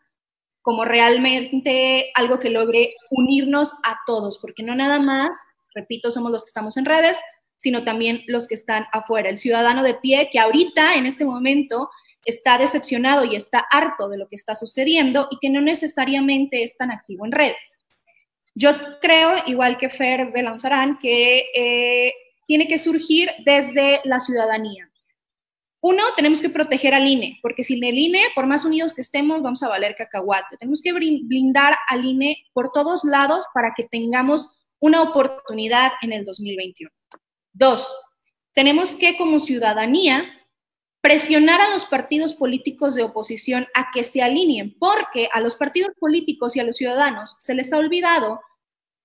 como realmente algo que logre unirnos a todos, porque no nada más, repito, somos los que estamos en redes, sino también los que están afuera. El ciudadano de pie que ahorita, en este momento, está decepcionado y está harto de lo que está sucediendo y que no necesariamente es tan activo en redes. Yo creo, igual que Fer Belanzarán, que eh, tiene que surgir desde la ciudadanía. Uno, tenemos que proteger al INE, porque sin el INE, por más unidos que estemos, vamos a valer cacahuate. Tenemos que blindar al INE por todos lados para que tengamos una oportunidad en el 2021. Dos, tenemos que como ciudadanía presionar a los partidos políticos de oposición a que se alineen, porque a los partidos políticos y a los ciudadanos se les ha olvidado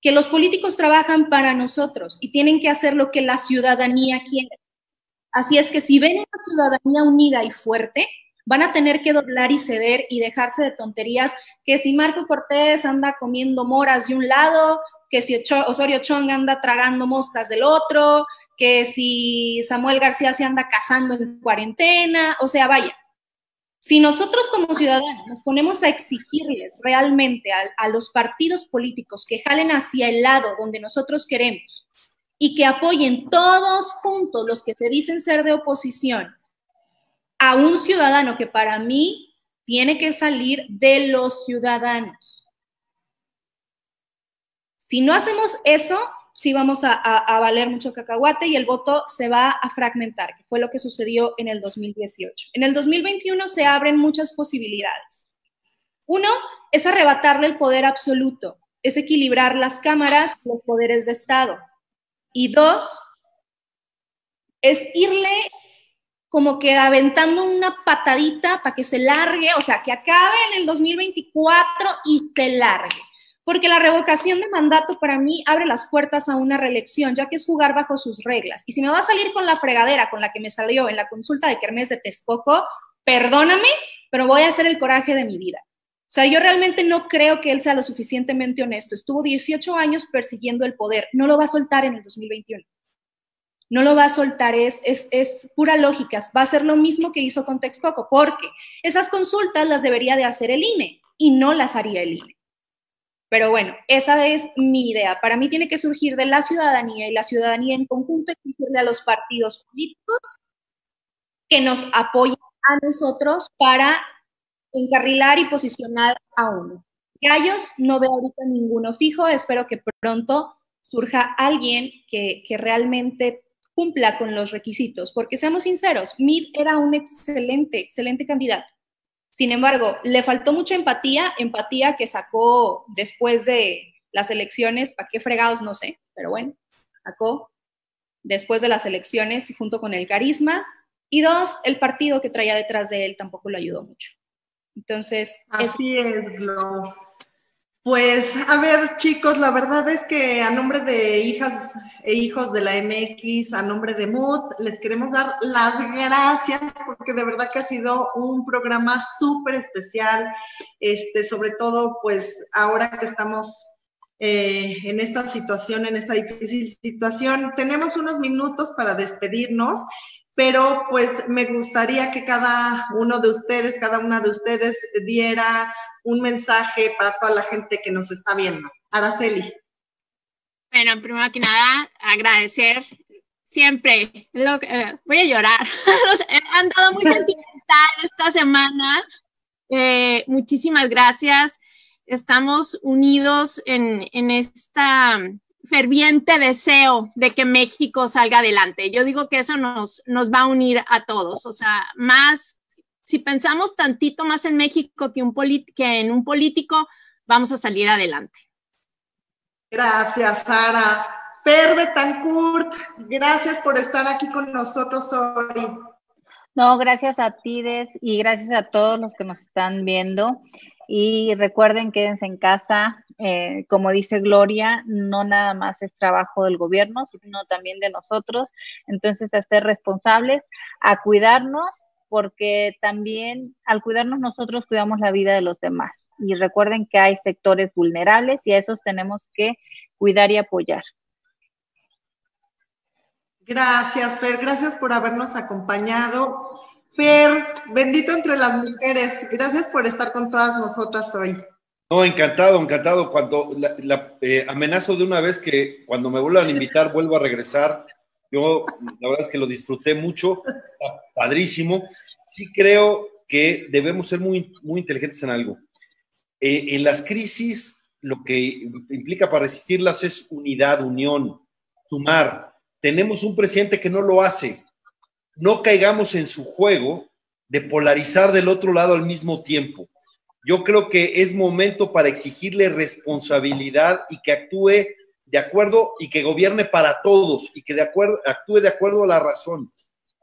que los políticos trabajan para nosotros y tienen que hacer lo que la ciudadanía quiere. Así es que si ven una ciudadanía unida y fuerte, van a tener que doblar y ceder y dejarse de tonterías, que si Marco Cortés anda comiendo moras de un lado, que si Osorio Chong anda tragando moscas del otro, que si Samuel García se anda casando en cuarentena, o sea, vaya. Si nosotros como ciudadanos nos ponemos a exigirles realmente a, a los partidos políticos que jalen hacia el lado donde nosotros queremos, y que apoyen todos juntos los que se dicen ser de oposición a un ciudadano que para mí tiene que salir de los ciudadanos. Si no hacemos eso, sí vamos a, valer mucho cacahuate y el voto se va a fragmentar, que fue lo que sucedió en el 2018. En el 2021 se abren muchas posibilidades. Uno es arrebatarle el poder absoluto, es equilibrar las cámaras los poderes de Estado. Y dos, es irle como que aventando una patadita para que se largue, o sea, que acabe en el 2024 y se largue. Porque la revocación de mandato para mí abre las puertas a una reelección, ya que es jugar bajo sus reglas. Y si me va a salir con la fregadera con la que me salió en la consulta de Kermés de Texcoco, perdóname, pero voy a hacer el coraje de mi vida. O sea, yo realmente no creo que él sea lo suficientemente honesto. Estuvo 18 años persiguiendo el poder. No lo va a soltar en el 2021. no lo va a soltar, es, es, es, pura lógica, va a ser lo mismo que hizo con Texcoco, porque esas consultas las debería de hacer el INE y no las haría el INE. Pero bueno, esa es mi idea. Para mí tiene que surgir de la ciudadanía y la ciudadanía en conjunto exigirle a los partidos políticos que nos apoyen a nosotros para encarrilar y posicionar a uno. Gallos, no veo ahorita ninguno fijo, espero que pronto surja alguien que, realmente cumpla con los requisitos, porque seamos sinceros, Mid era un excelente, excelente candidato. Sin embargo, le faltó mucha empatía, empatía que sacó después de las elecciones, ¿para qué fregados? No sé, pero bueno, sacó después de las elecciones junto con el carisma. Y dos, el partido que traía detrás de él tampoco lo ayudó mucho. Entonces. Así es, Pues, a ver, chicos, la verdad es que a nombre de hijas e hijos de la MX, a nombre de Mood, les queremos dar las gracias porque de verdad que ha sido un programa súper especial, este, sobre todo, pues, ahora que estamos eh, en esta situación, en esta difícil situación, tenemos unos minutos para despedirnos pero pues me gustaría que cada uno de ustedes, cada una de ustedes diera un mensaje para toda la gente que nos está viendo. Araceli. Bueno, primero que nada, agradecer siempre. Eh, voy a llorar. Han dado muy sentimental esta semana. Eh, muchísimas gracias. Estamos unidos en, en esta ferviente deseo de que México salga adelante. Yo digo que eso nos, nos va a unir a todos, o sea, más, si pensamos tantito más en México que, un que en un político, vamos a salir adelante. Gracias, Sara. Fer Betancourt, gracias por estar aquí con nosotros hoy. No, gracias a ti, Des, y gracias a todos los que nos están viendo. Y recuerden, quédense en casa. Eh, como dice Gloria, no nada más es trabajo del gobierno, sino también de nosotros. Entonces, a ser responsables, a cuidarnos, porque también al cuidarnos nosotros cuidamos la vida de los demás. Y recuerden que hay sectores vulnerables y a esos tenemos que cuidar y apoyar. Gracias, Fer. Gracias por habernos acompañado. Fer, bendito entre las mujeres. Gracias por estar con todas nosotras hoy. No, encantado, encantado. Cuando la, eh, amenazo de una vez que cuando me vuelvan a invitar vuelvo a regresar. Yo la verdad es que lo disfruté mucho, padrísimo. Sí creo que debemos ser muy, muy inteligentes en algo. Eh, en las crisis lo que implica para resistirlas es unidad, unión, sumar. Tenemos un presidente que no lo hace no caigamos en su juego de polarizar del otro lado al mismo tiempo. Yo creo que es momento para exigirle responsabilidad y que actúe de acuerdo y que gobierne para todos y que de acuerdo, actúe de acuerdo a la razón.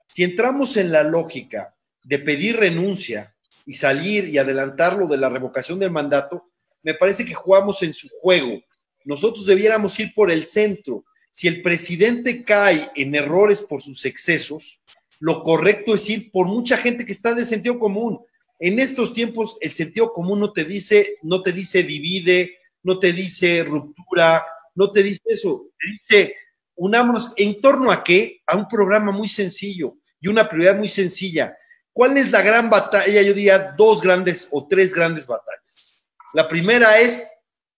Si entramos en la lógica de pedir renuncia y salir y adelantarlo de la revocación del mandato, me parece que jugamos en su juego. Nosotros debiéramos ir por el centro. Si el presidente cae en errores por sus excesos, lo correcto es ir por mucha gente que está de sentido común. En estos tiempos el sentido común no te dice, no te dice divide, no te dice ruptura, no te dice eso, te dice unámonos en torno a qué? A un programa muy sencillo y una prioridad muy sencilla. ¿Cuál es la gran batalla? Yo diría dos grandes o tres grandes batallas. La primera es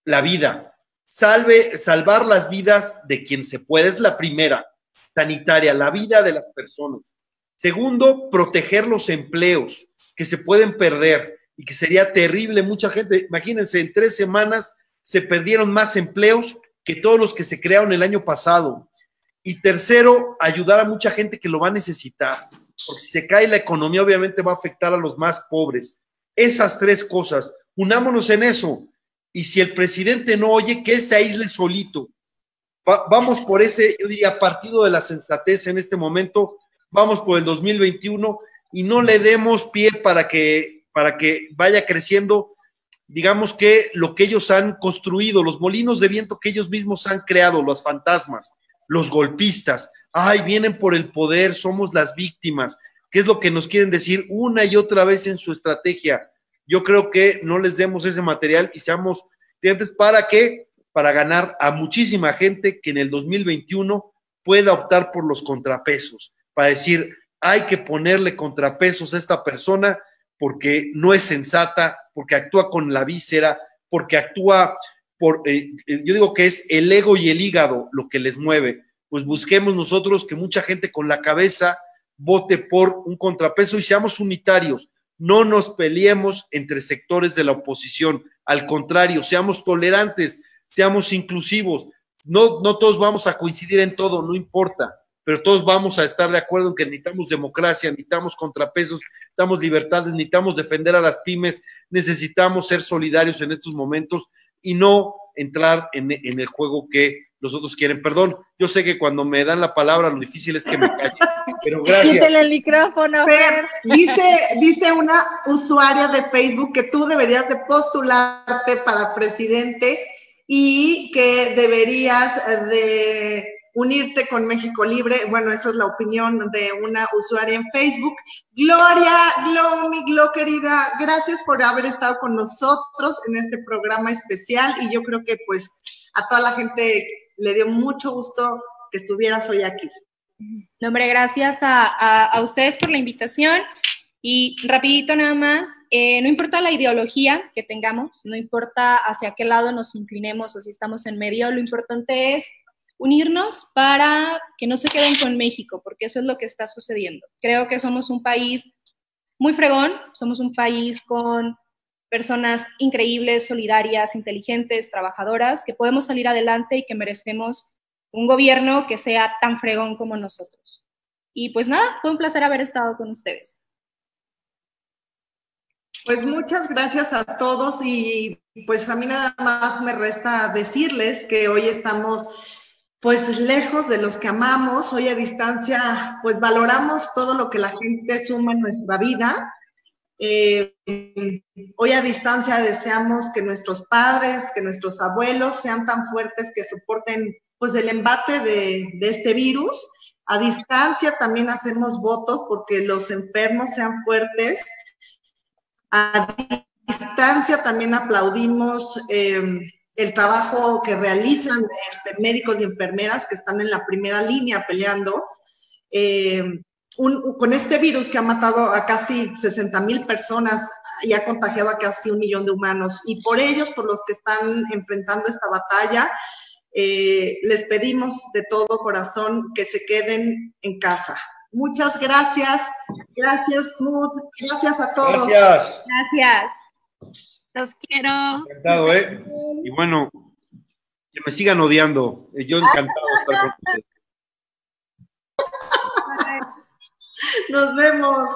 la vida. Salve, salvar las vidas de quien se puede. Es la primera, sanitaria, la vida de las personas. Segundo, proteger los empleos que se pueden perder y que sería terrible. Mucha gente, imagínense, en tres semanas se perdieron más empleos que todos los que se crearon el año pasado. Y tercero, ayudar a mucha gente que lo va a necesitar. Porque si se cae la economía, obviamente va a afectar a los más pobres. Esas tres cosas, unámonos en eso. Y si el presidente no oye, que él se aísle solito. vamos por ese, yo diría, partido de la sensatez en este momento vamos por el 2021 y no le demos pie para que, para que vaya creciendo, digamos que lo que ellos han construido, los molinos de viento que ellos mismos han creado, los fantasmas, los golpistas, ay, vienen por el poder, somos las víctimas, ¿qué es lo que nos quieren decir una y otra vez en su estrategia? Yo creo que no les demos ese material y seamos clientes para qué? Para ganar a muchísima gente que en el 2021 pueda optar por los contrapesos, para decir, hay que ponerle contrapesos a esta persona porque no es sensata, porque actúa con la víscera, porque actúa por, eh, eh, yo digo que es el ego y el hígado lo que les mueve. Pues busquemos nosotros que mucha gente con la cabeza vote por un contrapeso y seamos unitarios. No nos peleemos entre sectores de la oposición. Al contrario, seamos tolerantes, seamos inclusivos. No, no todos vamos a coincidir en todo, no importa, pero todos vamos a estar de acuerdo en que necesitamos democracia, necesitamos contrapesos, necesitamos libertades, necesitamos defender a las pymes, necesitamos ser solidarios en estos momentos y no entrar en, en el juego que los otros quieren. Perdón, yo sé que cuando me dan la palabra lo difícil es que me calle, pero gracias. el micrófono. dice, dice una usuaria de Facebook que tú deberías de postularte para presidente y que deberías de unirte con México Libre. Bueno, esa es la opinión de una usuaria en Facebook. Gloria, Glo, mi Glo querida, gracias por haber estado con nosotros en este programa especial y yo creo que pues a toda la gente le dio mucho gusto que estuvieras hoy aquí. No, hombre, gracias a, ustedes por la invitación. Y rapidito nada más, eh, no importa la ideología que tengamos, no importa hacia qué lado nos inclinemos o si estamos en medio, lo importante es unirnos para que no se queden con México, porque eso es lo que está sucediendo. Creo que somos un país muy fregón, somos un país con personas increíbles, solidarias, inteligentes, trabajadoras, que podemos salir adelante y que merecemos un gobierno que sea tan fregón como nosotros. Y pues nada, fue un placer haber estado con ustedes. Pues muchas gracias a todos y pues a mí nada más me resta decirles que hoy estamos pues lejos de los que amamos, hoy a distancia pues valoramos todo lo que la gente suma en nuestra vida eh, hoy a distancia deseamos que nuestros padres, que nuestros abuelos sean tan fuertes que soporten pues el embate de, este virus. A distancia también hacemos votos porque los enfermos sean fuertes. A distancia también aplaudimos eh, el trabajo que realizan este, médicos y enfermeras que están en la primera línea peleando. Eh, con este virus que ha matado a casi 60 mil personas y ha contagiado a casi un millón de humanos. Y por ellos, por los que están enfrentando esta batalla, eh, les pedimos de todo corazón que se queden en casa. Muchas gracias. Gracias, Mood. Gracias a todos. Gracias. Gracias. Los quiero. Encantado, ¿eh? Y bueno, que me sigan odiando. Yo encantado de estar con ustedes. Nos vemos.